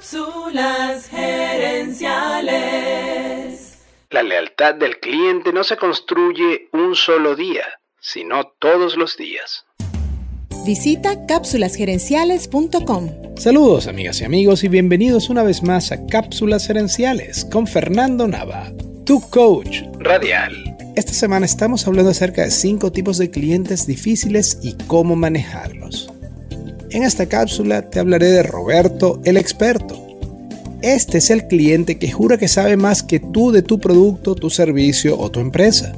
Cápsulas gerenciales. La lealtad del cliente no se construye un solo día, sino todos los días. Visita cápsulasgerenciales.com. Saludos amigas y amigos y bienvenidos una vez más a Cápsulas Gerenciales con Fernando Nava, tu coach radial. Esta semana estamos hablando acerca de cinco tipos de clientes difíciles y cómo manejarlos. En esta cápsula te hablaré de Roberto el experto. Este es el cliente que jura que sabe más que tú de tu producto, tu servicio o tu empresa.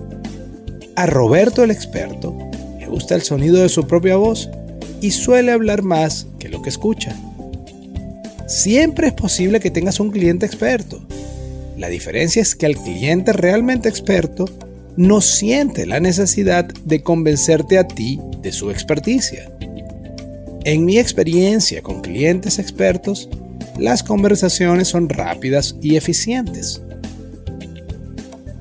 A Roberto el experto le gusta el sonido de su propia voz y suele hablar más que lo que escucha. Siempre es posible que tengas un cliente experto. La diferencia es que el cliente realmente experto no siente la necesidad de convencerte a ti de su experticia. En mi experiencia con clientes expertos, las conversaciones son rápidas y eficientes.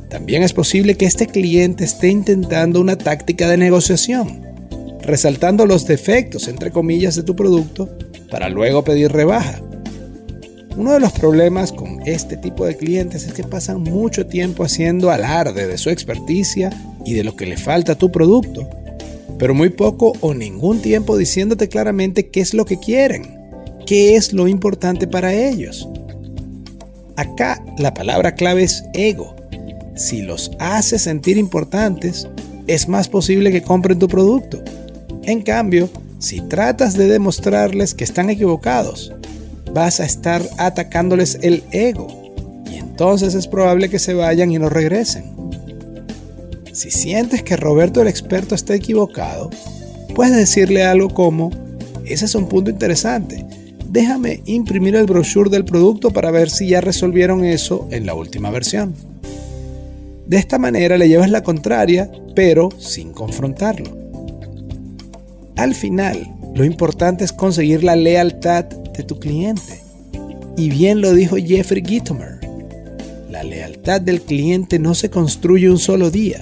También es posible que este cliente esté intentando una táctica de negociación, resaltando los defectos, entre comillas, de tu producto para luego pedir rebaja. Uno de los problemas con este tipo de clientes es que pasan mucho tiempo haciendo alarde de su experticia y de lo que le falta a tu producto pero muy poco o ningún tiempo diciéndote claramente qué es lo que quieren, qué es lo importante para ellos. Acá la palabra clave es ego. Si los haces sentir importantes, es más posible que compren tu producto. En cambio, si tratas de demostrarles que están equivocados, vas a estar atacándoles el ego y entonces es probable que se vayan y no regresen. Si sientes que Roberto el experto está equivocado, puedes decirle algo como, ese es un punto interesante, déjame imprimir el brochure del producto para ver si ya resolvieron eso en la última versión. De esta manera le llevas la contraria, pero sin confrontarlo. Al final, lo importante es conseguir la lealtad de tu cliente. Y bien lo dijo Jeffrey Gitomer. La lealtad del cliente no se construye un solo día,